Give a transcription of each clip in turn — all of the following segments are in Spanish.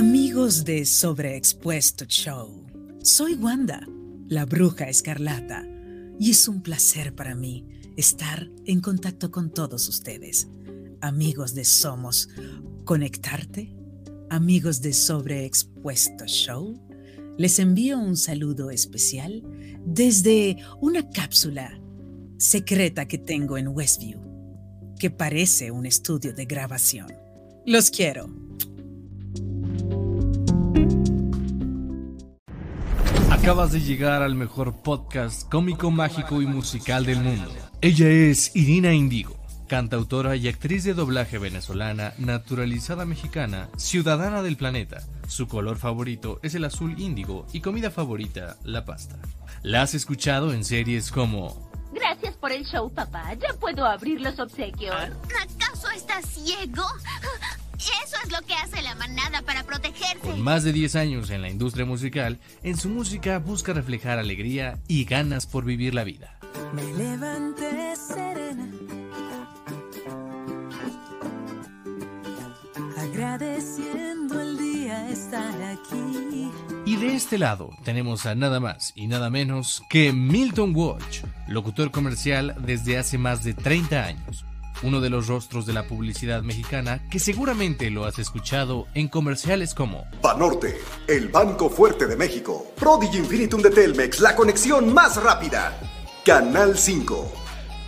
Amigos de Sobreexpuesto Show, soy Wanda, la bruja escarlata, y es un placer para mí estar en contacto con todos ustedes. Amigos de Somos, Conectarte, amigos de Sobreexpuesto Show, les envío un saludo especial desde una cápsula secreta que tengo en Westview, que parece un estudio de grabación. Los quiero. Acabas de llegar al mejor podcast cómico, mágico y musical del mundo. Ella es Irina Indigo, cantautora y actriz de doblaje venezolana, naturalizada mexicana, ciudadana del planeta. Su color favorito es el azul índigo y comida favorita, la pasta. La has escuchado en series como Gracias por el show, papá. Ya puedo abrir los obsequios. ¿Acaso estás ciego? Eso es lo que hace la manada para protegerse. Con más de 10 años en la industria musical, en su música busca reflejar alegría y ganas por vivir la vida. Me levanté serena, agradeciendo el día estar aquí. Y de este lado tenemos a nada más y nada menos que Milton Walsh, locutor comercial desde hace más de 30 años. Uno de los rostros de la publicidad mexicana que seguramente lo has escuchado en comerciales como Banorte, el banco fuerte de México. Prodigy Infinitum de Telmex, la conexión más rápida. Canal 5.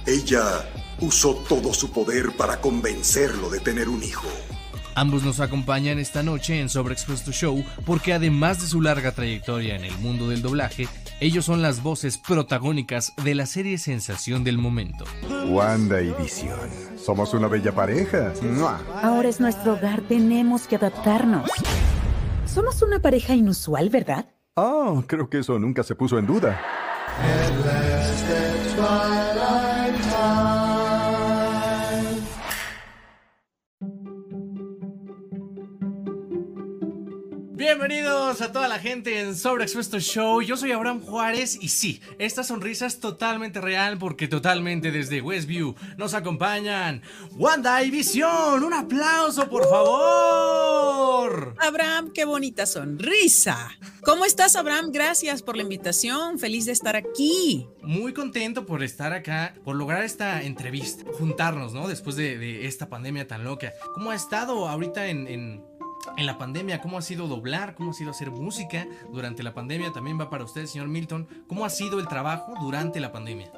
Ella usó todo su poder para convencerlo de tener un hijo. Ambos nos acompañan esta noche en Sobreexpuesto Show porque además de su larga trayectoria en el mundo del doblaje, ellos son las voces protagónicas de la serie sensación del momento. Wanda y Visión. Somos una bella pareja. ¡Mua! Ahora es nuestro hogar, tenemos que adaptarnos. Somos una pareja inusual, ¿verdad? Oh, creo que eso nunca se puso en duda. Bienvenidos a toda la gente en Sobreexpuesto Show. Yo soy Abraham Juárez y sí, esta sonrisa es totalmente real porque totalmente desde Westview nos acompañan Wanda y Visión. Un aplauso, por favor. Abraham, qué bonita sonrisa. ¿Cómo estás, Abraham? Gracias por la invitación. Feliz de estar aquí. Muy contento por estar acá, por lograr esta entrevista, juntarnos, ¿no? Después de, de esta pandemia tan loca. ¿Cómo ha estado ahorita en, en en la pandemia, cómo ha sido doblar, cómo ha sido hacer música durante la pandemia. También va para usted, señor Milton. ¿Cómo ha sido el trabajo durante la pandemia?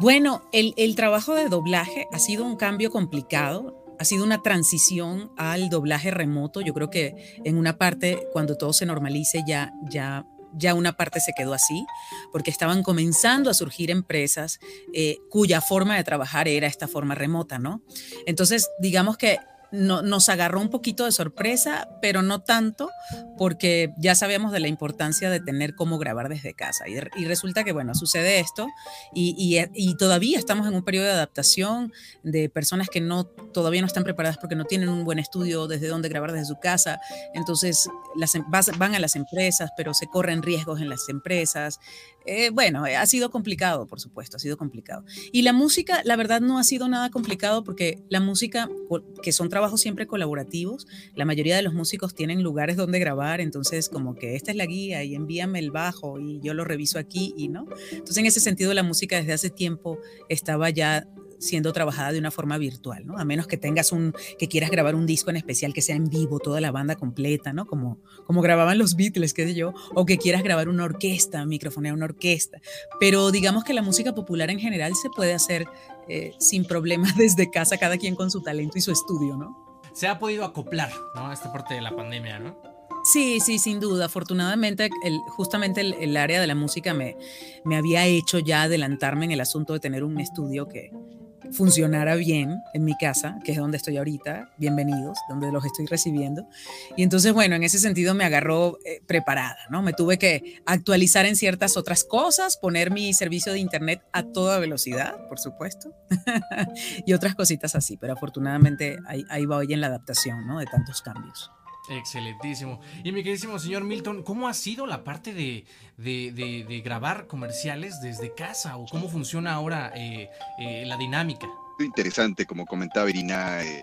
Bueno, el, trabajo de doblaje ha sido un cambio complicado. Ha sido una transición al doblaje remoto. Yo creo que en una parte, cuando todo se normalice, ya, ya ya una parte se quedó así, porque estaban comenzando a surgir empresas eh, cuya forma de trabajar era esta forma remota, ¿no? Entonces, digamos que no, nos agarró un poquito de sorpresa, pero no tanto, porque ya sabíamos de la importancia de tener cómo grabar desde casa. Y, y resulta que, bueno, sucede esto y, y, todavía estamos en un periodo de adaptación de personas que no, todavía no están preparadas porque no tienen un buen estudio desde donde grabar desde su casa. Entonces, las, van a las empresas, pero se corren riesgos en las empresas. Eh, bueno, ha sido complicado, por supuesto, ha sido complicado. Y la música, la verdad, no ha sido nada complicado porque la música, que son trabajos siempre colaborativos, la mayoría de los músicos tienen lugares donde grabar, entonces como que esta es la guía y envíame el bajo y yo lo reviso aquí y no. Entonces en ese sentido la música desde hace tiempo estaba ya siendo trabajada de una forma virtual, ¿no? A menos que tengas un, que quieras grabar un disco en especial que sea en vivo, toda la banda completa, ¿no? Como, como grababan los Beatles, qué sé yo, o que quieras grabar una orquesta, microfonear una orquesta. Pero digamos que la música popular en general se puede hacer eh, sin problemas desde casa, cada quien con su talento y su estudio, ¿no? Se ha podido acoplar, ¿no? A esta parte de la pandemia, ¿no? Sí, sí, sin duda. Afortunadamente, el, justamente el, el, área de la música me, me había hecho ya adelantarme en el asunto de tener un estudio que, funcionara bien en mi casa, que es donde estoy ahorita, bienvenidos, donde los estoy recibiendo. Y entonces, bueno, en ese sentido me agarró eh, preparada, ¿no? Me tuve que actualizar en ciertas otras cosas, poner mi servicio de internet a toda velocidad, por supuesto, y otras cositas así, pero afortunadamente ahí, ahí va hoy en la adaptación, ¿no? De tantos cambios. Excelentísimo. Y mi queridísimo señor Milton, ¿cómo ha sido la parte de, de, de, de grabar comerciales desde casa? ¿O cómo funciona ahora eh, eh, la dinámica? interesante, como comentaba Irina, eh,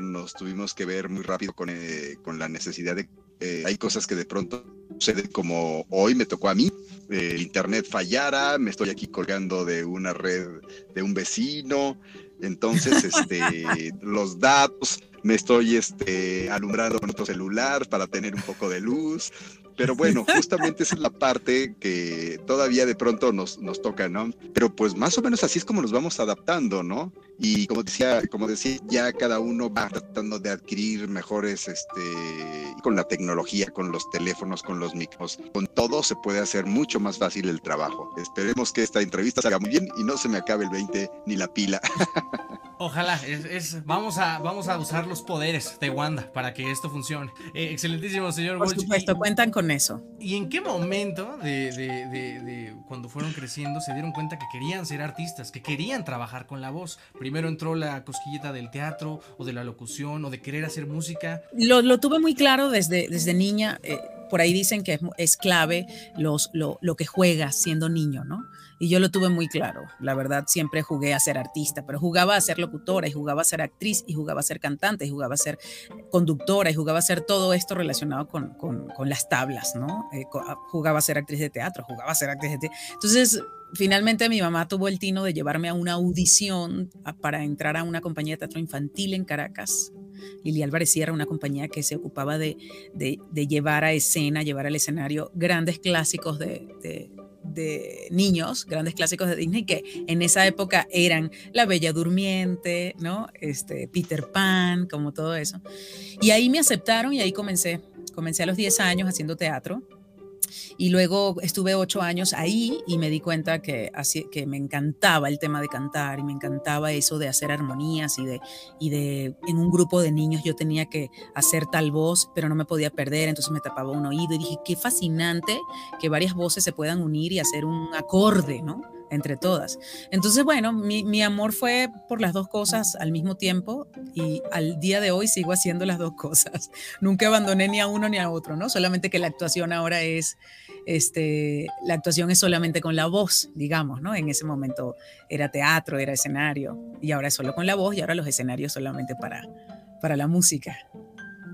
nos tuvimos que ver muy rápido con, eh, con la necesidad de... Eh, hay cosas que de pronto suceden como hoy me tocó a mí, el internet fallara, me estoy aquí colgando de una red de un vecino, entonces este, los datos, me estoy este, alumbrando con otro celular para tener un poco de luz, pero bueno, justamente esa es la parte que todavía de pronto nos, nos toca, ¿no? Pero pues más o menos así es como nos vamos adaptando, ¿no? Y como decía, como decía, ya cada uno va tratando de adquirir mejores, este, con la tecnología, con los teléfonos, con los micros, con todo se puede hacer mucho más fácil el trabajo. Esperemos que esta entrevista salga muy bien y no se me acabe el 20 ni la pila. Ojalá, es, vamos, a, vamos a usar los poderes de Wanda para que esto funcione. Eh, excelentísimo, señor Por supuesto, cuentan con eso. ¿Y en qué momento de, de, de, cuando fueron creciendo se dieron cuenta que querían ser artistas, que querían trabajar con la voz? Primero entró la cosquilleta del teatro o de la locución o de querer hacer música. Lo, lo tuve muy claro desde, desde niña. Eh, por ahí dicen que es, es clave los, lo, que juegas siendo niño, ¿no? Y yo lo tuve muy claro. La verdad, siempre jugué a ser artista, pero jugaba a ser locutora y jugaba a ser actriz y jugaba a ser cantante y jugaba a ser conductora y jugaba a ser todo esto relacionado con, las tablas, ¿no? Eh, jugaba a ser actriz de teatro, jugaba a ser actriz de teatro. Entonces, finalmente mi mamá tuvo el tino de llevarme a una audición para entrar a una compañía de teatro infantil en Caracas. Lili Álvarez era una compañía que se ocupaba de, llevar a escena, llevar al escenario grandes clásicos de, de de niños, grandes clásicos de Disney, que en esa época eran La Bella Durmiente, ¿no? Este, Peter Pan, como todo eso. Y ahí me aceptaron y ahí comencé. Comencé a los 10 años haciendo teatro y luego estuve ocho años ahí y me di cuenta que, que me encantaba el tema de cantar y me encantaba eso de hacer armonías y de, y de, en un grupo de niños yo tenía que hacer tal voz, pero no me podía perder, entonces me tapaba un oído y dije, qué fascinante que varias voces se puedan unir y hacer un acorde, ¿no? Entre todas. Entonces, bueno, mi, mi, amor fue por las dos cosas al mismo tiempo y al día de hoy sigo haciendo las dos cosas. Nunca abandoné ni a uno ni a otro, ¿no? Solamente que la actuación ahora es, este, la actuación es solamente con la voz, digamos, ¿no? En ese momento era teatro, era escenario y ahora es solo con la voz y ahora los escenarios solamente para, para la música.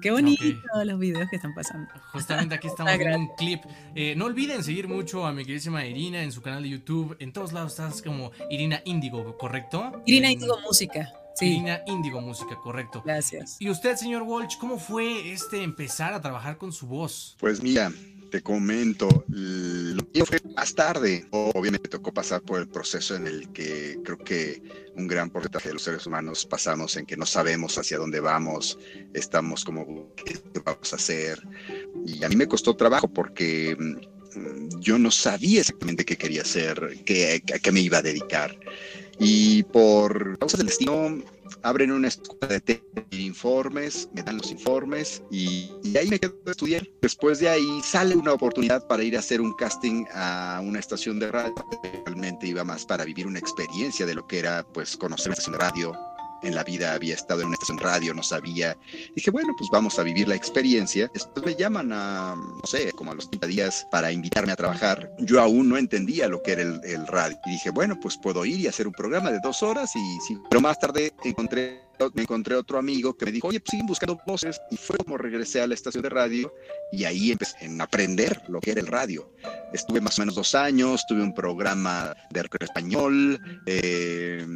Qué bonito okay. los videos que están pasando. Justamente aquí estamos viendo un clip. Eh, no olviden seguir mucho a mi queridísima Irina en su canal de YouTube. En todos lados estás como Irina Índigo, ¿correcto? Irina Índigo Música. Sí. Irina Índigo Música, correcto. Gracias. Y usted, señor Walsh, ¿cómo fue este empezar a trabajar con su voz? Pues mira, te comento, lo mío fue más tarde. Obviamente tocó pasar por el proceso en el que creo que un gran porcentaje de los seres humanos pasamos en que no sabemos hacia dónde vamos, estamos como, ¿qué vamos a hacer? Y a mí me costó trabajo porque mm, yo no sabía exactamente qué quería hacer, qué, a qué me iba a dedicar. Y por causa del destino, abren una escuela de informes, me dan los informes y, y, ahí me quedo a estudiar. Después de ahí sale una oportunidad para ir a hacer un casting a una estación de radio. Realmente iba más para vivir una experiencia de lo que era pues conocer una estación de radio, en la vida había estado en una estación radio, no sabía. Dije, bueno, pues vamos a vivir la experiencia. Después me llaman a, no sé, como a los 30 días para invitarme a trabajar. Yo aún no entendía lo que era el, el radio. Y dije, bueno, pues puedo ir y hacer un programa de dos horas. Y sí. Pero más tarde encontré me encontré otro amigo que me dijo, oye, pues siguen buscando voces. Y fue como regresé a la estación de radio y ahí empecé a aprender lo que era el radio. Estuve más o menos dos años, tuve un programa de español, eh,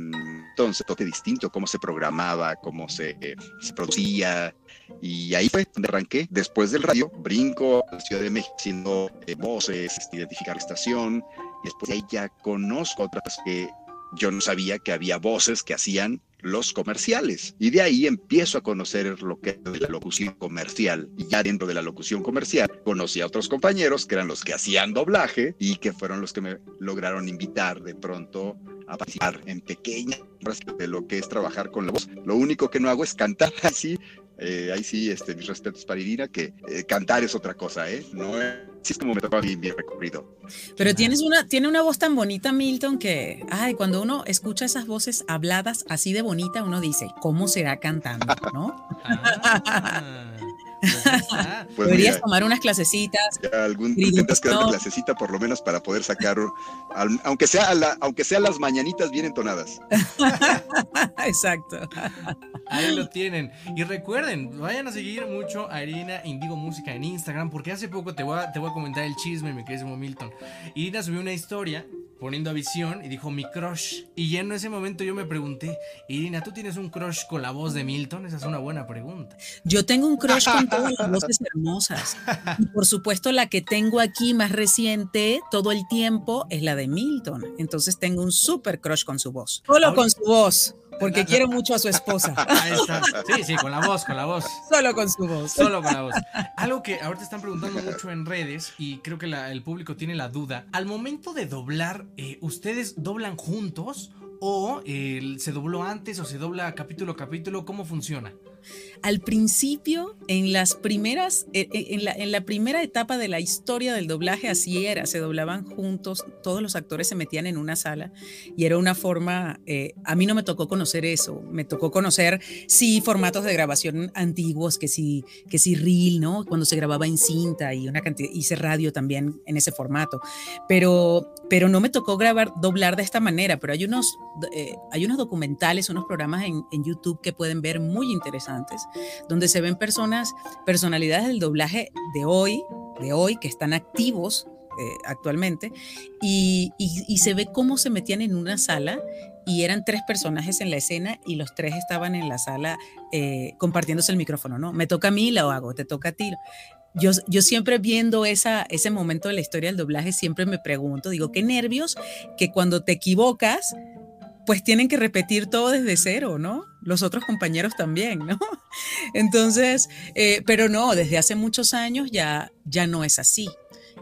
entonces toque distinto, cómo se programaba, cómo se, se, producía. Y ahí fue donde arranqué. Después del radio, brinco a la Ciudad de México haciendo eh, voces, identificar la estación. Y después de ahí ya conozco otras que yo no sabía que había voces que hacían los comerciales. Y de ahí empiezo a conocer lo que es la locución comercial. Y ya dentro de la locución comercial conocí a otros compañeros que eran los que hacían doblaje y que fueron los que me lograron invitar de pronto a participar en pequeñas de lo que es trabajar con la voz. Lo único que no hago es cantar así. Eh, ahí sí, este, mis respetos para Irina, que eh, cantar es otra cosa, ¿eh? No es, es como me tocó a mí mi recorrido. Pero tienes una, tiene una voz tan bonita, Milton, que, ay, cuando uno escucha esas voces habladas así de bonita, uno dice, ¿cómo será cantando, no? Ah, Pues Deberías mira, tomar unas clasecitas. algún intentas quedar una clasecita por lo menos para poder sacar, al- aunque sea a la- aunque sea las mañanitas bien entonadas. Exacto. Ahí lo tienen. Y recuerden, vayan a seguir mucho a Irina Indigo Música en Instagram, porque hace poco te voy a, te voy a comentar el chisme, mi querido Milton. Irina subió una historia poniendo a visión y dijo mi crush. Y ya en ese momento yo me pregunté, Irina, ¿tú tienes un crush con la voz de Milton? Esa es una buena pregunta. Yo tengo un crush con todas las voces hermosas. Y por supuesto, la que tengo aquí más reciente todo el tiempo es la de Milton. Entonces tengo un súper crush con su voz. Solo con su voz, porque quiero mucho a su esposa. Ahí está. Sí, sí, con la voz, con la voz. Solo con su voz. Solo con la voz. Algo que ahorita están preguntando mucho en redes y creo que la- el público tiene la duda. Al momento de doblar, eh, ¿ustedes doblan juntos o eh, se dobló antes o se dobla capítulo a capítulo? ¿Cómo funciona? Al principio, en las primeras, eh, eh, en la, primera etapa de la historia del doblaje, así era, se doblaban juntos, todos los actores se metían en una sala y era una forma, eh, a mí no me tocó conocer eso, me tocó conocer, sí, formatos de grabación antiguos, que sí, que sí, reel, ¿no? Cuando se grababa en cinta y una cantidad, hice radio también en ese formato, pero, pero no me tocó grabar, doblar de esta manera, pero hay unos, eh, hay unos documentales, unos programas en YouTube que pueden ver muy interesantes, donde se ven personas, personalidades del doblaje de hoy, de hoy, que están activos eh, actualmente, y, se ve cómo se metían en una sala y eran tres personajes en la escena y los tres estaban en la sala eh, compartiéndose el micrófono, ¿no? Me toca a mí, lo hago, te toca a ti. Yo, yo siempre viendo esa, ese momento de la historia del doblaje, siempre me pregunto, digo, qué nervios que cuando te equivocas, pues tienen que repetir todo desde cero, ¿no? Los otros compañeros también, ¿no? Entonces, eh, pero no, desde hace muchos años ya, ya no es así.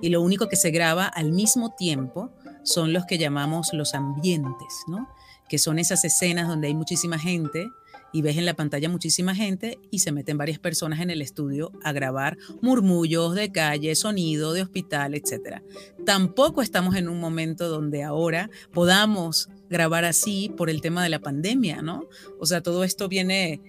Y lo único que se graba al mismo tiempo son los que llamamos los ambientes, ¿no? Que son esas escenas donde hay muchísima gente y ves en la pantalla muchísima gente y se meten varias personas en el estudio a grabar murmullos de calle, sonido de hospital, etc. Tampoco estamos en un momento donde ahora podamos grabar así por el tema de la pandemia, ¿no? O sea, todo esto viene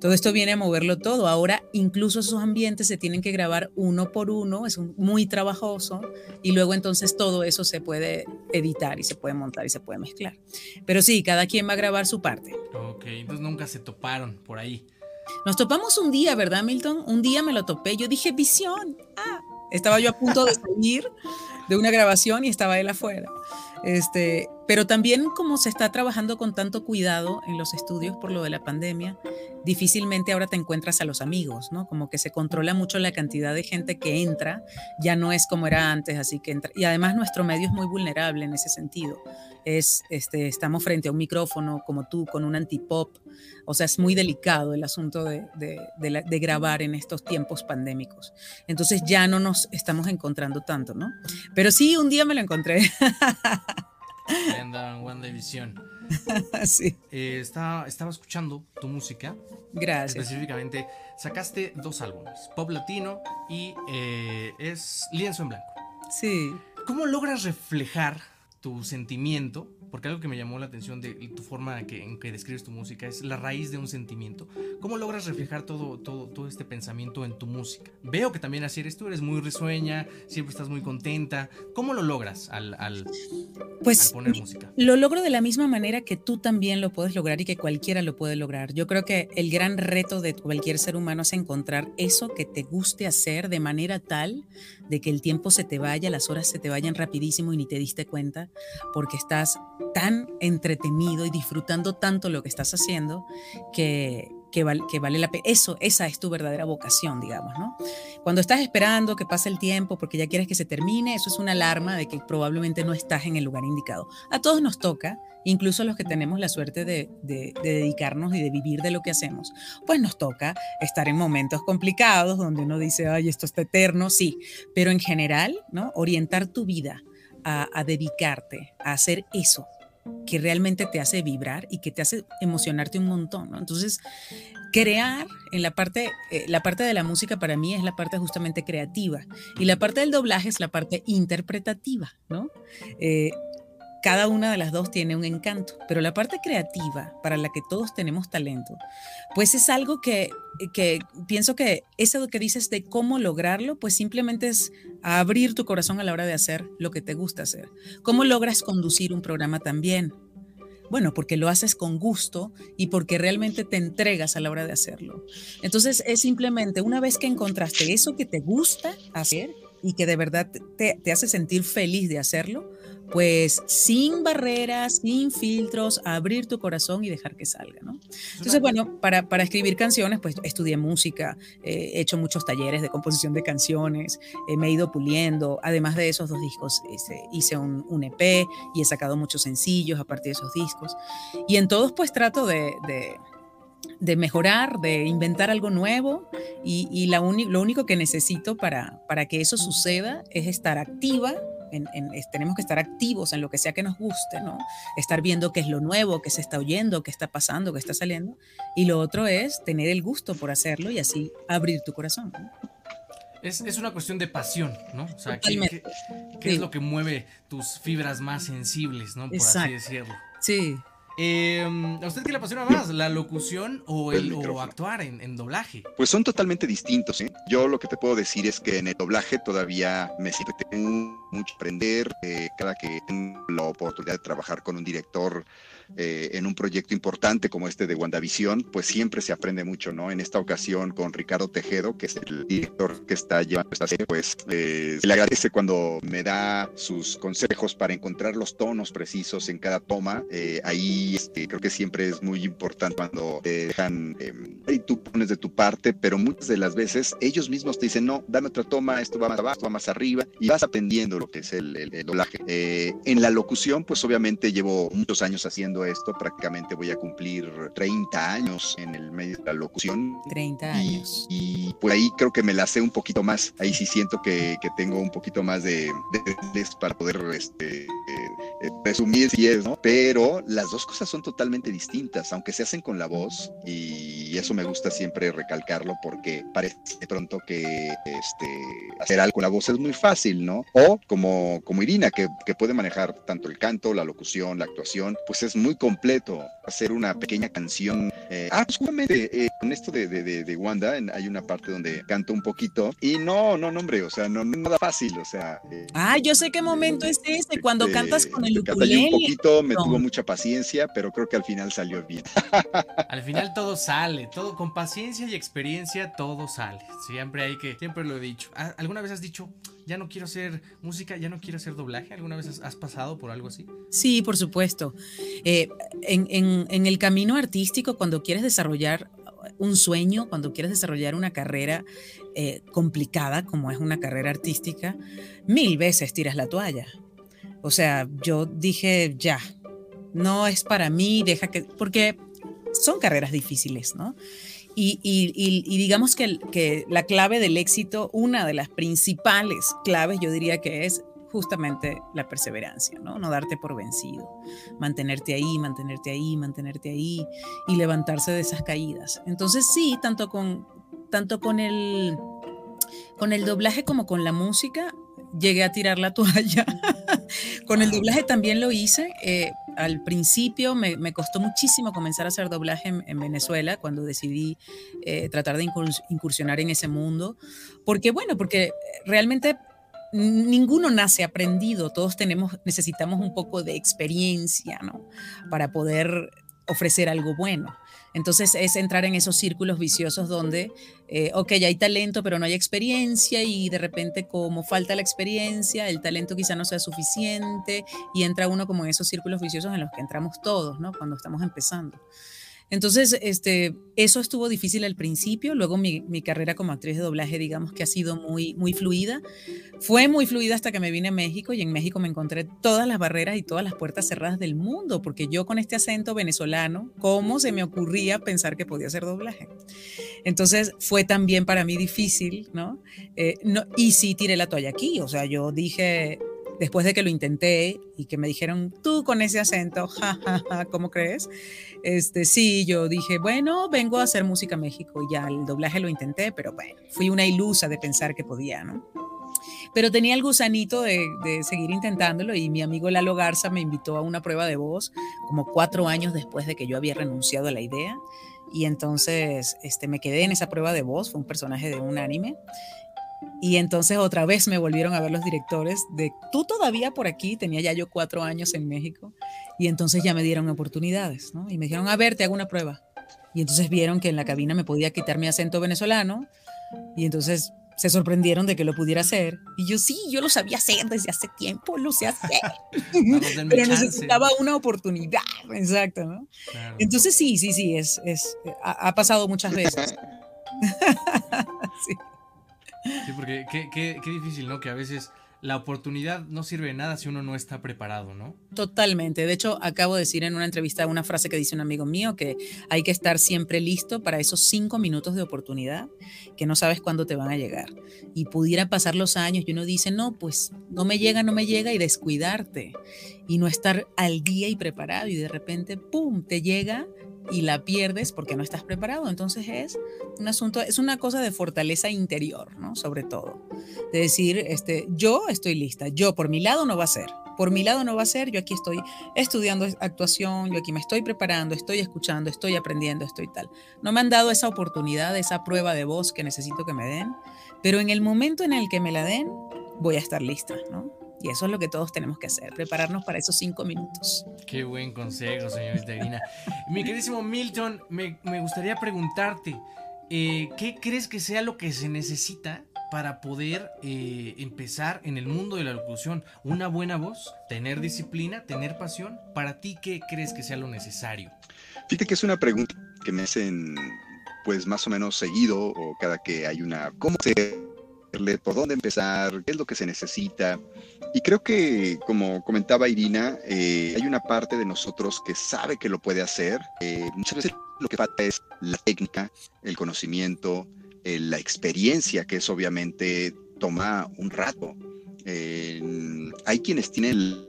todo esto viene a moverlo todo. Ahora incluso esos ambientes se tienen que grabar uno por uno, es un- muy trabajoso y luego entonces todo eso se puede editar y se puede montar y se puede mezclar. Pero sí, cada quien va a grabar su parte. Ok, entonces nunca se toparon por ahí. Nos topamos un día, ¿verdad, Milton? Un día me lo topé, yo dije, visión. Ah, estaba yo a punto de salir de una grabación y estaba él afuera. Este, pero también como se está trabajando con tanto cuidado en los estudios por lo de la pandemia, difícilmente ahora te encuentras a los amigos, ¿no? Como que se controla mucho la cantidad de gente que entra, ya no es como era antes, así que entra. Y además nuestro medio es muy vulnerable en ese sentido. Es, este, estamos frente a un micrófono como tú, con un antipop, o sea, es muy delicado el asunto de, de- grabar en estos tiempos pandémicos. Entonces ya no nos estamos encontrando tanto, ¿no? Pero sí, un día me lo encontré. Andaban One Division. sí, Eh, estaba, estaba escuchando tu música. gracias. Específicamente, sacaste dos álbumes, Pop Latino y eh, es Lienzo en Blanco. Sí. ¿Cómo logras reflejar tu sentimiento? Porque algo que me llamó la atención de tu forma que, en que describes tu música es la raíz de un sentimiento. ¿Cómo logras reflejar todo, todo, todo este pensamiento en tu música? Veo que también así eres tú, eres muy risueña, siempre estás muy contenta. ¿Cómo lo logras al, al, Pues al poner música? Lo logro de la misma manera que tú también lo puedes lograr y que cualquiera lo puede lograr. Yo creo que el gran reto de cualquier ser humano es encontrar eso que te guste hacer de manera tal de que el tiempo se te vaya, las horas se te vayan rapidísimo y ni te diste cuenta porque estás tan entretenido y disfrutando tanto lo que estás haciendo que, que, val- que vale la pena. Eso, esa es tu verdadera vocación, digamos, ¿no? Cuando estás esperando que pase el tiempo porque ya quieres que se termine, eso es una alarma de que probablemente no estás en el lugar indicado. A todos nos toca, incluso los que tenemos la suerte de, de- de dedicarnos y de vivir de lo que hacemos, pues nos toca estar en momentos complicados donde uno dice, ay, esto está eterno, sí, pero en general, ¿no? Orientar tu vida a, dedicarte a hacer eso que realmente te hace vibrar y que te hace emocionarte un montón, ¿no? Entonces, crear en la parte, eh, la parte de la música para mí es la parte justamente creativa y la parte del doblaje es la parte interpretativa, ¿no? Eh, cada una de las dos tiene un encanto, pero la parte creativa, para la que todos tenemos talento, pues es algo que, que pienso que eso que dices de cómo lograrlo, pues simplemente es abrir tu corazón a la hora de hacer lo que te gusta hacer. ¿Cómo logras conducir un programa también? Bueno, porque lo haces con gusto y porque realmente te entregas a la hora de hacerlo. Entonces es simplemente una vez que encontraste eso que te gusta hacer y que de verdad te, te hace sentir feliz de hacerlo, pues sin barreras, sin filtros, abrir tu corazón y dejar que salga, ¿no? Entonces, bueno, para, para escribir canciones, pues estudié música, eh, he hecho muchos talleres de composición de canciones, eh, me he ido puliendo, además de esos dos discos hice, hice un, un, EP y he sacado muchos sencillos a partir de esos discos, y en todos pues trato de, de de mejorar, de inventar algo nuevo y, y la lo único que necesito para, para que eso suceda es estar activa tenemos que estar activos en lo que sea que nos guste, ¿no? Estar viendo qué es lo nuevo, qué se está oyendo, qué está pasando, qué está saliendo. Y lo otro es tener el gusto por hacerlo y así abrir tu corazón. Es, es, una cuestión de pasión, ¿no? O sea, ¿qué, qué, es lo que mueve tus fibras más sensibles, ¿no? Por así decirlo. Sí. Eh, ¿A usted qué le apasiona más, la locución o, el, o actuar en, en, doblaje? Pues son totalmente distintos. ¿eh? Yo lo que te puedo decir es que en el doblaje todavía me siento que tengo mucho aprender. Eh, cada que tengo la oportunidad de trabajar con un director eh, en un proyecto importante como este de WandaVision, pues siempre se aprende mucho, ¿no? En esta ocasión con Ricardo Tejedo, que es el director que está llevando esta serie, pues eh, le agradece cuando me da sus consejos para encontrar los tonos precisos en cada toma. Eh, ahí este, creo que siempre es muy importante cuando te dejan, y em, tú pones de tu parte, pero muchas de las veces ellos mismos te dicen, no, dame otra toma, esto va más abajo, va más arriba, y vas aprendiendo lo que es el, el, el doblaje. en la locución, pues obviamente llevo muchos años haciendo esto, prácticamente voy a cumplir 30 años en el medio de la locución. 30 años. Y, por ahí creo que me la sé un poquito más. Ahí sí siento que, que tengo un poquito más de, de, para poder este, eh, presumir si es, ¿no? Pero las dos cosas son totalmente distintas, aunque se hacen con la voz, y eso me gusta siempre recalcarlo porque parece de pronto que este, hacer algo con la voz es muy fácil, ¿no? O como, como Irina, que, que puede manejar tanto el canto, la locución, la actuación, pues es muy completo hacer una pequeña canción. Eh, ah, pues justamente eh, con esto de, de, de, Wanda hay una parte donde canto un poquito y no, no, no, hombre, o sea, no, no es nada fácil, o sea. Eh, ah, yo sé qué momento es este, cuando cantas con el ukulele. un poquito, me no. tuvo mucha paciencia, pero creo que al final salió bien. al final todo sale, todo con paciencia y experiencia todo sale. Siempre hay que, siempre lo he dicho. ¿Alguna vez has dicho, ya no quiero hacer música, ya no quiero hacer doblaje? ¿Alguna vez has pasado por algo así? Sí, por supuesto. Eh, en, en, el camino artístico, cuando quieres desarrollar un sueño, cuando quieres desarrollar una carrera eh, complicada como es una carrera artística, mil veces tiras la toalla. O sea, yo dije, ya, no es para mí, deja que, porque son carreras difíciles, ¿no? Y, digamos que, que, la clave del éxito, una de las principales claves, yo diría que es justamente la perseverancia, ¿no? No darte por vencido, mantenerte ahí, mantenerte ahí, mantenerte ahí y levantarse de esas caídas. Entonces sí, tanto con, tanto con el, con el doblaje como con la música, llegué a tirar la toalla. con el doblaje también lo hice. Eh, al principio me, me, costó muchísimo comenzar a hacer doblaje en, en Venezuela cuando decidí eh, tratar de incursionar en ese mundo. Porque, bueno, porque realmente ninguno nace aprendido, todos tenemos, necesitamos un poco de experiencia, ¿no? Para poder ofrecer algo bueno. Entonces es entrar en esos círculos viciosos donde, eh, ok, hay talento, pero no hay experiencia y de repente como falta la experiencia, el talento quizá no sea suficiente y entra uno como en esos círculos viciosos en los que entramos todos, ¿no? Cuando estamos empezando. Entonces, este, eso estuvo difícil al principio, luego mi, mi, carrera como actriz de doblaje, digamos que ha sido muy, muy fluida. Fue muy fluida hasta que me vine a México y en México me encontré todas las barreras y todas las puertas cerradas del mundo, porque yo con este acento venezolano, ¿cómo se me ocurría pensar que podía hacer doblaje? Entonces fue también para mí difícil, ¿no? Eh, no y sí tiré la toalla aquí, o sea, yo dije, después de que lo intenté y que me dijeron, tú con ese acento, jajaja, ja, ja, ¿cómo crees? Este, sí, yo dije, bueno, vengo a hacer música a México, ya el doblaje lo intenté, pero bueno, fui una ilusa de pensar que podía, ¿no? pero tenía el gusanito de, de, seguir intentándolo y mi amigo Lalo Garza me invitó a una prueba de voz como cuatro años después de que yo había renunciado a la idea y entonces este, me quedé en esa prueba de voz, fue un personaje de un anime. Y entonces otra vez me volvieron a ver los directores de, tú todavía por aquí, tenía ya yo cuatro años en México, y entonces ya me dieron oportunidades, ¿no? Y me dijeron, a ver, te hago una prueba. Y entonces vieron que en la cabina me podía quitar mi acento venezolano, y entonces se sorprendieron de que lo pudiera hacer. Y yo sí, yo lo sabía hacer desde hace tiempo, lo sé hacer. Pero necesitaba una oportunidad, exacto, ¿no? Entonces sí, sí, sí, es, es, ha, pasado muchas veces. sí. Sí. porque qué, qué, qué difícil, ¿no? Que a veces la oportunidad no sirve de nada si uno no está preparado, ¿no? Totalmente. De hecho, acabo de decir en una entrevista una frase que dice un amigo mío, que hay que estar siempre listo para esos cinco minutos de oportunidad que no sabes cuándo te van a llegar. Y pudiera pasar los años y uno dice, no, pues no me llega, no me llega y descuidarte y no estar al día y preparado y de repente, ¡pum!, te llega y la pierdes porque no estás preparado. Entonces es un asunto, es una cosa de fortaleza interior, ¿no? Sobre todo. De decir, este, yo estoy lista, yo por mi lado no va a ser. Por mi lado no va a ser, yo aquí estoy estudiando actuación, yo aquí me estoy preparando, estoy escuchando, estoy aprendiendo, estoy tal. No me han dado esa oportunidad, esa prueba de voz que necesito que me den, pero en el momento en el que me la den, voy a estar lista, ¿no? Y eso es lo que todos tenemos que hacer, prepararnos para esos cinco minutos. Qué buen consejo, señorita Irina. Mi queridísimo Milton, me, gustaría preguntarte, eh, ¿qué crees que sea lo que se necesita para poder eh, empezar en el mundo de la locución? ¿Una buena voz? ¿Tener disciplina? ¿Tener pasión? ¿Para ti qué crees que sea lo necesario? Fíjate que es una pregunta que me hacen pues más o menos seguido o cada que hay una... ¿Cómo se por dónde empezar, qué es lo que se necesita. Y creo que, como comentaba Irina, eh, hay una parte de nosotros que sabe que lo puede hacer. Eh, muchas veces lo que falta es la técnica, el conocimiento, eh, la experiencia, que es obviamente toma un rato. hay quienes tienen el,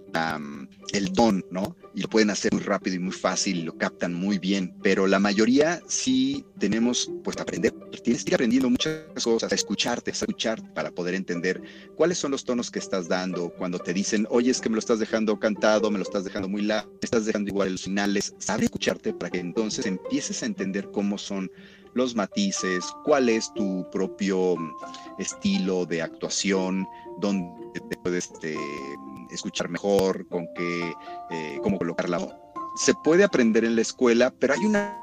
el don, ¿no? Y lo pueden hacer muy rápido y muy fácil lo captan muy bien, pero la mayoría sí tenemos pues aprender. Tienes que ir aprendiendo muchas cosas, a escucharte, a para poder entender cuáles son los tonos que estás dando cuando te dicen, oye, es que me lo estás dejando cantado, me lo estás dejando muy largo, me estás dejando igual los finales. Sabe escucharte para que entonces empieces a entender cómo son los matices, cuál es tu propio estilo de actuación, dónde te puedes este, escuchar mejor, con qué, eh, cómo colocarla. Se puede aprender en la escuela, pero hay una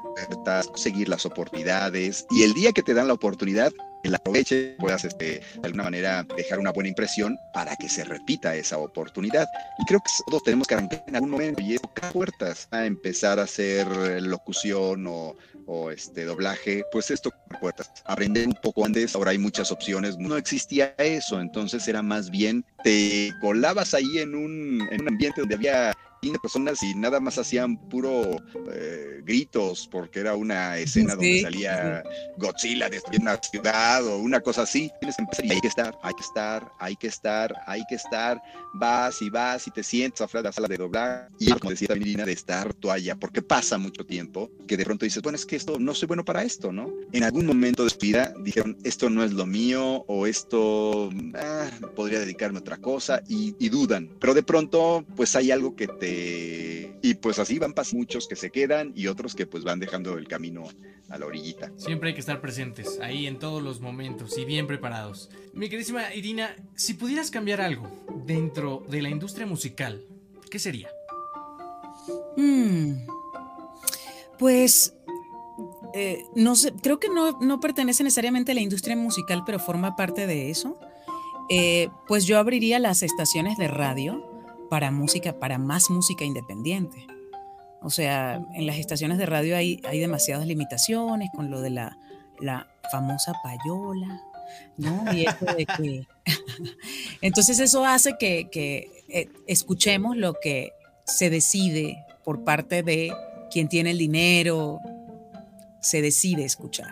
seguir las oportunidades y el día que te dan la oportunidad, que la aproveche, puedas este, de alguna manera dejar una buena impresión para que se repita esa oportunidad. Y creo que todos tenemos que arrancar en algún momento y tocar puertas a empezar a hacer locución o, o este doblaje, pues esto puertas. Aprender un poco antes, ahora hay muchas opciones, no existía eso, entonces era más bien te colabas ahí en un, en un ambiente donde había 15 personas y nada más hacían puro eh, gritos porque era una escena donde salía Godzilla destruyendo una ciudad o una cosa así. Tienes que empezar y hay que estar, hay que estar, hay que estar, hay que estar. Vas y vas y te sientas afuera de la sala de doblar y como decía también de estar toalla porque pasa mucho tiempo que de pronto dices, bueno, es que esto no soy bueno para esto, ¿no? En algún momento de su vida dijeron, esto no es lo mío o esto ah, podría dedicarme a otra cosa y, y dudan, pero de pronto pues hay algo que te y pues así van pasando muchos que se quedan y otros que pues van dejando el camino a la orillita. Siempre hay que estar presentes, ahí en todos los momentos y bien preparados. Mi queridísima Irina, si pudieras cambiar algo dentro de la industria musical, ¿qué sería? Mm, pues eh, no sé, creo que no, no, pertenece necesariamente a la industria musical, pero forma parte de eso. Eh, pues yo abriría las estaciones de radio para música, para más música independiente. O sea, en las estaciones de radio hay, hay demasiadas limitaciones con lo de la, la famosa payola, ¿no? Y de que... Entonces eso hace que, que eh, escuchemos lo que se decide por parte de quien tiene el dinero, se decide escuchar.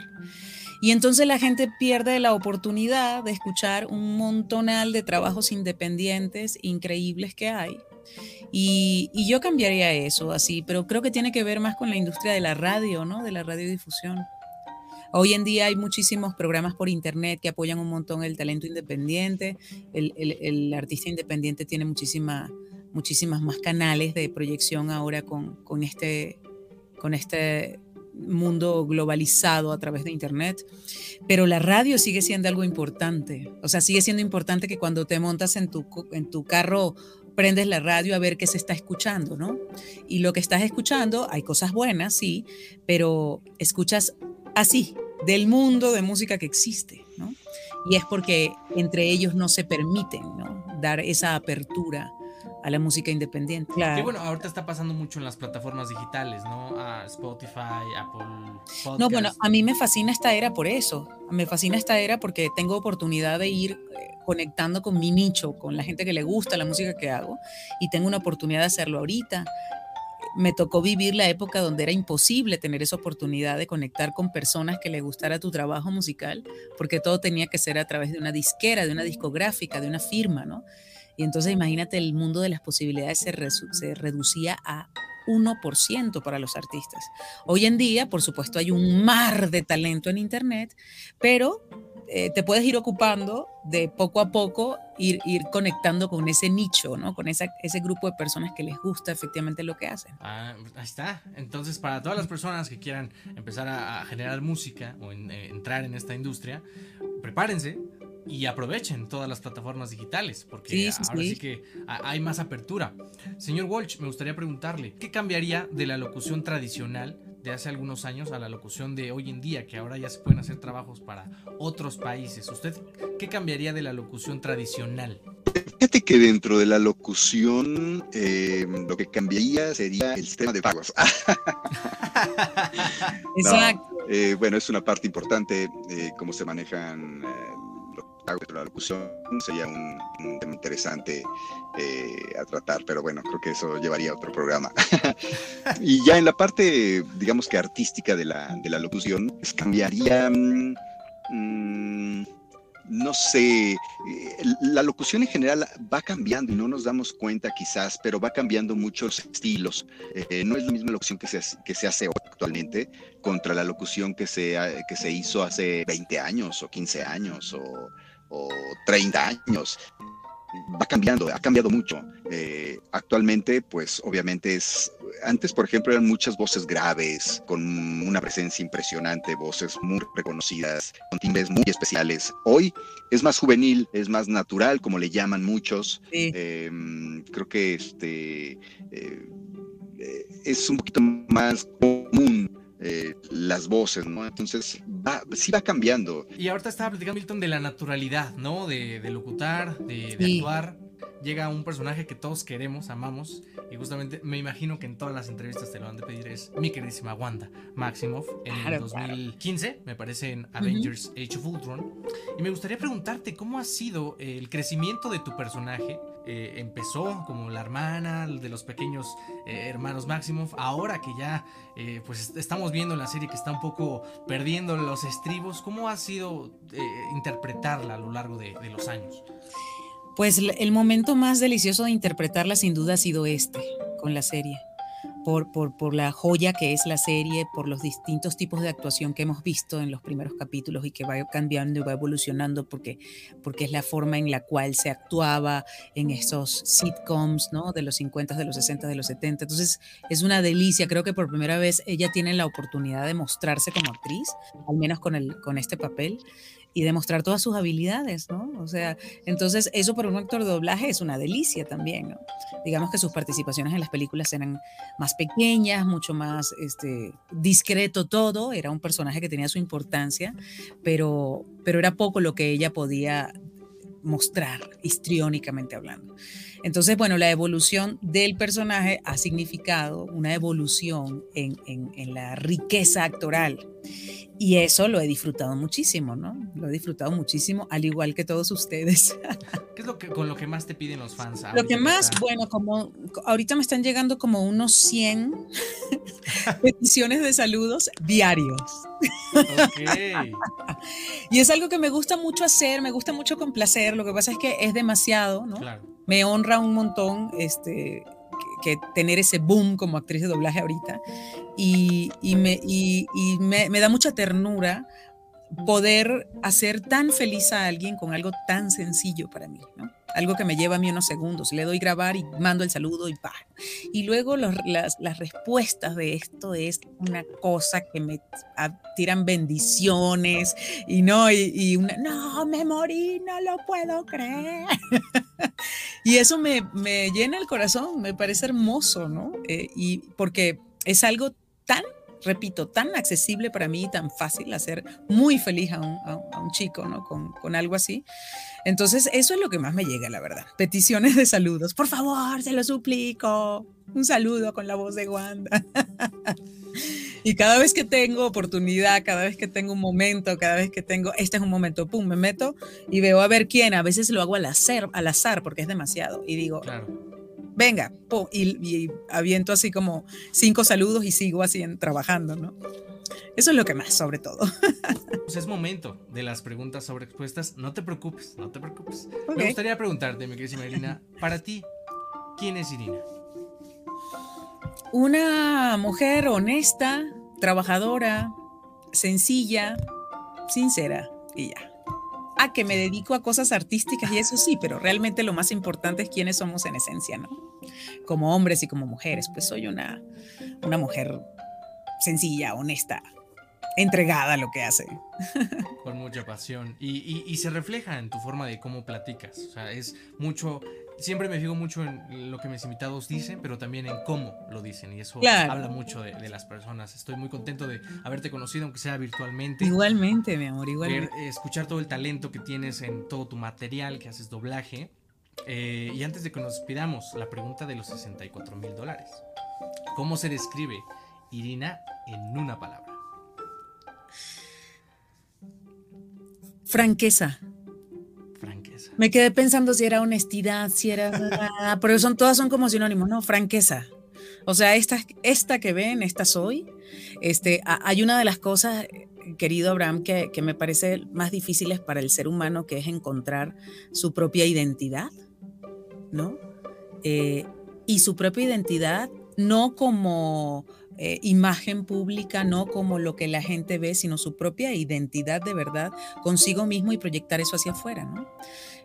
Y entonces la gente pierde la oportunidad de escuchar un montonal de trabajos independientes increíbles que hay. Y, yo cambiaría eso así, pero creo que tiene que ver más con la industria de la radio, ¿no? De la radiodifusión. Hoy en día hay muchísimos programas por internet que apoyan un montón el talento independiente. El, artista independiente tiene muchísima, muchísimas más canales de proyección ahora con, con, este, con este mundo globalizado a través de Internet, pero la radio sigue siendo algo importante. O sea, sigue siendo importante que cuando te montas en tu, en tu carro prendes la radio a ver qué se está escuchando, ¿no? Y lo que estás escuchando, hay cosas buenas, sí, pero escuchas así, del mundo de música que existe, ¿no? Y es porque entre ellos no se permiten, ¿no? Dar esa apertura a la música independiente. Claro. bueno, ahorita está pasando mucho en las plataformas digitales, ¿no? A Spotify, Apple. Podcast. No, bueno, a mí me fascina esta era por eso. Me fascina esta era porque tengo oportunidad de ir eh, conectando con mi nicho, con la gente que le gusta la música que hago, y tengo una oportunidad de hacerlo ahorita. Me tocó vivir la época donde era imposible tener esa oportunidad de conectar con personas que le gustara tu trabajo musical, porque todo tenía que ser a través de una disquera, de una discográfica, de una firma, ¿no? Y entonces imagínate, el mundo de las posibilidades se, reducía a 1% para los artistas. Hoy en día, por supuesto, hay un mar de talento en Internet, pero eh, te puedes ir ocupando de poco a poco, ir, ir conectando con ese nicho, ¿no? Con esa, ese grupo de personas que les gusta efectivamente lo que hacen. Ah, ahí está. Entonces, para todas las personas que quieran empezar a, generar música o eh, entrar en esta industria, prepárense, y aprovechen todas las plataformas digitales, porque Sí, sí, ahora sí. sí. que ha- hay más apertura. Señor Walsh, me gustaría preguntarle, ¿qué cambiaría de la locución tradicional de hace algunos años a la locución de hoy en día, que ahora ya se pueden hacer trabajos para otros países? ¿Usted qué cambiaría de la locución tradicional? Fíjate que dentro de la locución eh, lo que cambiaría sería el sistema de pagos. Exacto. Eh, bueno, es una parte importante eh, cómo se manejan la locución. Sería un, tema interesante eh, a tratar, pero bueno, creo que eso llevaría a otro programa. y ya en la parte, digamos que artística de la, de la locución, pues cambiaría... mm, mm, no sé, eh, la locución en general va cambiando y no nos damos cuenta quizás, pero va cambiando muchos estilos. Eh, no es la misma locución que se, que se hace actualmente contra la locución que se, que se hizo hace 20 años o 15 años o, o 30 años. Va cambiando, ha cambiado mucho. Eh, actualmente, pues obviamente es, antes por ejemplo eran muchas voces graves, con una presencia impresionante, voces muy reconocidas, con timbres muy especiales. Hoy es más juvenil, es más natural, como le llaman muchos. Sí. Eh, creo que este eh, eh, es un poquito más común eh, las voces, ¿no? Entonces va, sí va cambiando. Y ahorita estaba platicando Milton de la naturalidad, ¿no? De, de locutar, de, de Sí. actuar. Llega un personaje que todos queremos, amamos, y justamente me imagino que en todas las entrevistas te lo han de pedir, es mi queridísima Wanda Maximoff en el Claro, claro. 2015, me parece en Avengers Age of Ultron. Y me gustaría preguntarte cómo ha sido el crecimiento de tu personaje. Eh, empezó como la hermana de los pequeños eh, hermanos Maximoff, ahora que ya eh, pues est- estamos viendo en la serie que está un poco perdiendo los estribos, ¿cómo ha sido interpretarla a lo largo de, los años? Pues el momento más delicioso de interpretarla sin duda ha sido este, con la serie. Por, por, por la joya que es la serie, por los distintos tipos de actuación que hemos visto en los primeros capítulos y que va cambiando y va evolucionando porque, porque es la forma en la cual se actuaba en esos sitcoms ¿no? de los 50, de los 60, de los 70. Entonces es una delicia. Creo que por primera vez ella tiene la oportunidad de mostrarse como actriz, al menos con, el, con este papel, y demostrar todas sus habilidades, ¿no? O sea, entonces, eso para un actor de doblaje es una delicia también, ¿no? Digamos que sus participaciones en las películas eran más pequeñas, mucho más este, discreto todo, era un personaje que tenía su importancia, pero, pero era poco lo que ella podía mostrar histriónicamente hablando. Entonces, bueno, la evolución del personaje ha significado una evolución en, en, en la riqueza actoral. Y eso lo he disfrutado muchísimo, ¿no? Lo he disfrutado muchísimo, al igual que todos ustedes. ¿Qué es lo que, con lo que más te piden los fans? Lo que más, está- bueno, como ahorita me están llegando como unos 100 peticiones de saludos diarios. Y es algo que me gusta mucho hacer, me gusta mucho complacer. Lo que pasa es que es demasiado, ¿no? Claro. Me honra un montón este, que, que tener ese boom como actriz de doblaje ahorita. Y, y, me, y, y me, me da mucha ternura poder hacer tan feliz a alguien con algo tan sencillo para mí, ¿no? Algo que me lleva a mí unos segundos. Le doy grabar y mando el saludo y pa. Y luego las, las, respuestas de esto es una cosa que me tiran bendiciones y no, y, y una, no, me morí, no lo puedo creer. y eso me, me, llena el corazón, me parece hermoso, ¿no? Eh, y porque es algo tan repito, tan accesible para mí y tan fácil hacer muy feliz a un, chico, ¿no? Con, con, algo así. Entonces, eso es lo que más me llega, la verdad. Peticiones de saludos. Por favor, se lo suplico. Un saludo con la voz de Wanda. y cada vez que tengo oportunidad, cada vez que tengo un momento, cada vez que tengo, este es un momento, pum, me meto y veo a ver quién. A veces lo hago al azar, al azar porque es demasiado. Y digo, venga, po, y, y, aviento así como cinco saludos y sigo así trabajando, ¿no? Eso es lo que más, sobre todo. Pues es momento de las preguntas sobre expuestas. No te preocupes, no te preocupes. Okay. Me gustaría preguntarte, mi querida Irina, para ti, ¿quién es Irina? Una mujer honesta, trabajadora, sencilla, sincera y ya a que me dedico a cosas artísticas y eso sí, pero realmente lo más importante es quiénes somos en esencia, ¿no? Como hombres y como mujeres, pues soy una, una mujer sencilla, honesta, entregada a lo que hace. Con mucha pasión. Y, y, y, se refleja en tu forma de cómo platicas. O sea, es mucho. Siempre me fijo mucho en lo que mis invitados dicen, pero también en cómo lo dicen. Y eso claro. habla mucho de, de, las personas. Estoy muy contento de haberte conocido, aunque sea virtualmente. Igualmente, mi amor, igualmente. Ver, escuchar todo el talento que tienes en todo tu material, que haces doblaje. Eh, y antes de que nos pidamos la pregunta de los 64 mil dólares. ¿Cómo se describe Irina en una palabra? Franqueza. Me quedé pensando si era honestidad, si era... Pero son, todas son como sinónimos, ¿no? Franqueza. O sea, esta, esta que ven, esta soy. Este, hay una de las cosas, querido Abraham, que, que me parece más difíciles para el ser humano, que es encontrar su propia identidad, ¿no? Eh, y su propia identidad no como eh, imagen pública, no como lo que la gente ve, sino su propia identidad de verdad consigo mismo y proyectar eso hacia afuera, ¿no?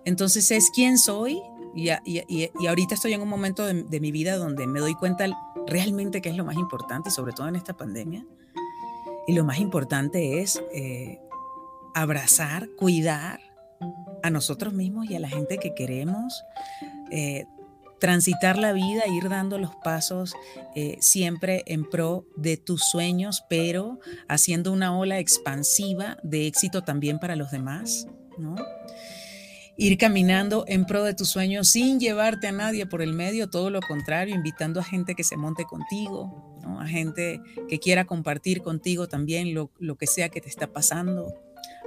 Entonces es quién soy y, y, y ahorita estoy en un momento de, mi vida donde me doy cuenta realmente que es lo más importante, sobre todo en esta pandemia. Y lo más importante es eh, abrazar, cuidar a nosotros mismos y a la gente que queremos, eh, transitar la vida, ir dando los pasos eh, siempre en pro de tus sueños, pero haciendo una ola expansiva de éxito también para los demás, ¿no? Ir caminando en pro de tus sueños sin llevarte a nadie por el medio, todo lo contrario, invitando a gente que se monte contigo, ¿no? a gente que quiera compartir contigo también lo, lo que sea que te está pasando,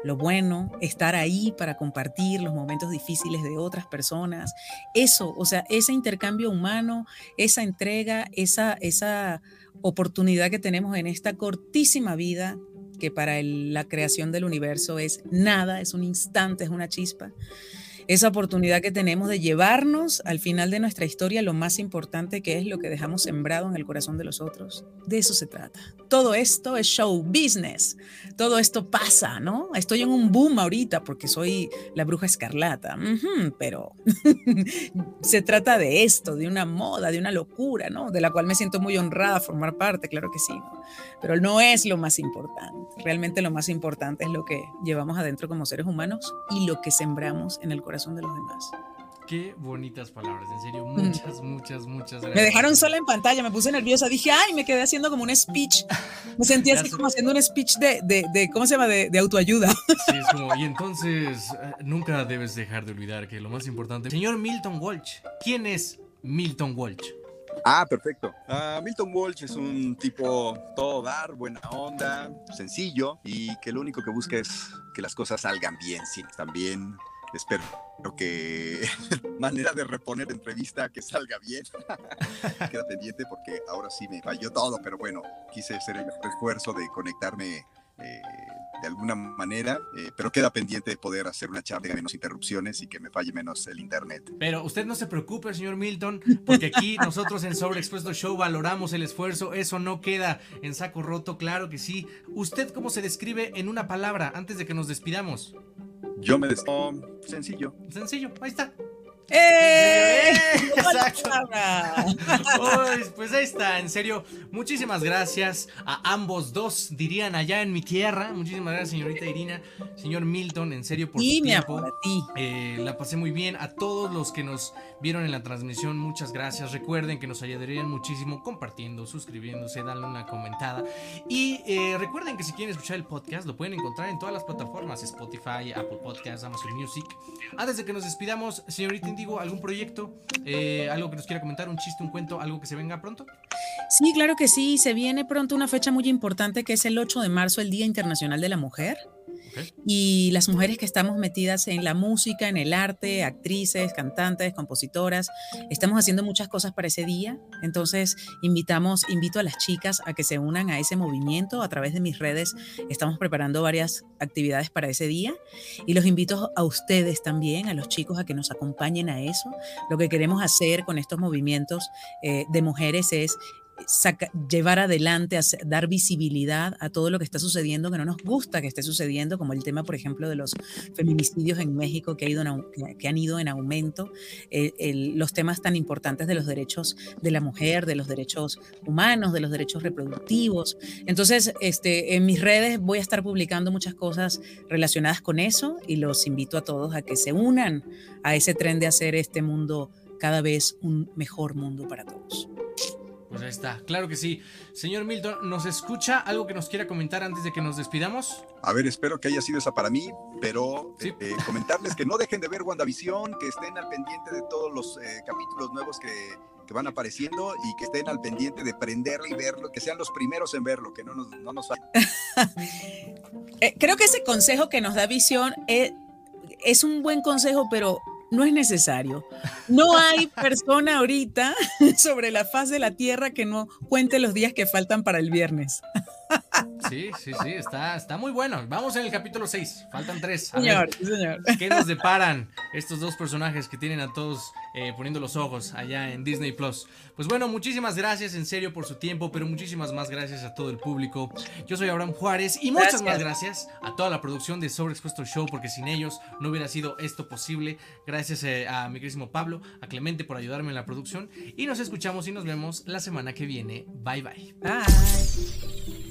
lo bueno, estar ahí para compartir los momentos difíciles de otras personas. Eso, o sea, ese intercambio humano, esa entrega, esa, esa oportunidad que tenemos en esta cortísima vida, que para el, la creación del universo es nada, es un instante, es una chispa esa oportunidad que tenemos de llevarnos al final de nuestra historia lo más importante que es lo que dejamos sembrado en el corazón de los otros. De eso se trata. Todo esto es show business. Todo esto pasa, ¿no? Estoy en un boom ahorita porque soy la bruja escarlata, uh -huh, pero se trata de esto, de una moda, de una locura, ¿no? De la cual me siento muy honrada formar parte, claro que sí. ¿no? Pero no es lo más importante. Realmente lo más importante es lo que llevamos adentro como seres humanos y lo que sembramos en el corazón corazón de los demás. Qué bonitas palabras, en serio, muchas, mm. muchas, muchas gracias. Me dejaron sola en pantalla, me puse nerviosa, dije, ay, me quedé haciendo como un speech. Me sentí así como haciendo un speech de, de, de ¿cómo se llama?, de, de, autoayuda. Sí, es como, y entonces, eh, nunca debes dejar de olvidar que lo más importante... Señor Milton Walsh, ¿quién es Milton Walsh? Ah, perfecto. Uh, Milton Walsh es un tipo todo dar, buena onda, sencillo y que lo único que busca es que las cosas salgan bien, sí, también espero que manera de reponer entrevista que salga bien. Queda pendiente porque ahora sí me falló todo, pero bueno, quise hacer el esfuerzo de conectarme eh, de alguna manera, eh, pero queda pendiente de poder hacer una charla de menos interrupciones y que me falle menos el internet. Pero usted no se preocupe, señor Milton, porque aquí nosotros en Sobre Expuesto Show valoramos el esfuerzo, eso no queda en saco roto, claro que sí. ¿Usted cómo se describe en una palabra antes de que nos despidamos? Yo me despido sencillo. Sencillo, ahí está. ¡Eh! Exacto. Uy, pues ahí está, en serio. Muchísimas gracias a ambos dos, dirían allá en mi tierra. Muchísimas gracias, señorita Irina, señor Milton, en serio por Y su mi tiempo. amor, a ti. Eh, la pasé muy bien. A todos los que nos vieron en la transmisión, muchas gracias. Recuerden que nos ayudarían muchísimo compartiendo, suscribiéndose, darle una comentada. Y eh, recuerden que si quieren escuchar el podcast, lo pueden encontrar en todas las plataformas: Spotify, Apple Podcasts, Amazon Music. Antes de que nos despidamos, señorita Indigo, ¿algún proyecto? Eh, ¿Algo que nos quiera comentar? ¿Un chiste, un cuento? ¿Algo que se venga pronto? Sí, claro que sí. Se viene pronto una fecha muy importante que es el 8 de marzo, el Día Internacional de la Mujer. Y las mujeres que estamos metidas en la música, en el arte, actrices, cantantes, estamos haciendo muchas cosas para ese día. Entonces, invitamos, invito a las chicas a que se unan a ese movimiento a través de mis redes. Estamos preparando varias actividades para ese día y los invito a ustedes también, a los chicos, a que nos acompañen a eso. Lo que queremos hacer con estos movimientos eh, de mujeres es saca- llevar adelante, dar visibilidad a todo lo que está sucediendo, que no nos gusta que esté sucediendo, como el tema, por ejemplo, de los feminicidios en México que, han ido en aumento, eh, los temas tan importantes de los derechos de la mujer, de los derechos humanos, de los derechos reproductivos. Entonces, este, en mis redes voy a estar publicando muchas cosas relacionadas con eso y los invito a todos a que se unan a ese tren de hacer este mundo cada vez un mejor mundo para todos. Está, claro que sí. Señor Milton, ¿nos escucha algo que nos quiera comentar antes de que nos despidamos? A ver, espero que haya sido esa para mí, pero eh, eh, comentarles que no dejen de ver WandaVision, que estén al pendiente de todos los eh, capítulos nuevos que, que van apareciendo y que estén al pendiente de prenderlo y verlo, que sean los primeros en verlo, que no nos, no nos. Eh, creo que ese consejo que nos da visión es, es un buen consejo, pero no es necesario. No hay persona ahorita sobre la faz de la tierra que no cuente los días que faltan para el viernes. Sí, sí, sí, está, está muy bueno. Vamos en el capítulo 6, faltan tres. A Señor, ver, señor. ¿Qué nos deparan estos dos personajes que tienen a todos eh, poniendo los ojos allá en Disney Plus? Pues bueno, muchísimas gracias en serio por su tiempo, pero muchísimas más gracias a todo el público. Yo soy Abraham Juárez y muchas Gracias. más gracias a toda la producción de Sobreexpuesto Show, porque sin ellos no hubiera sido esto posible. Gracias eh, a mi querísimo Pablo, a Clemente por ayudarme en la producción y nos escuchamos y nos vemos la semana que viene. Bye bye. Bye.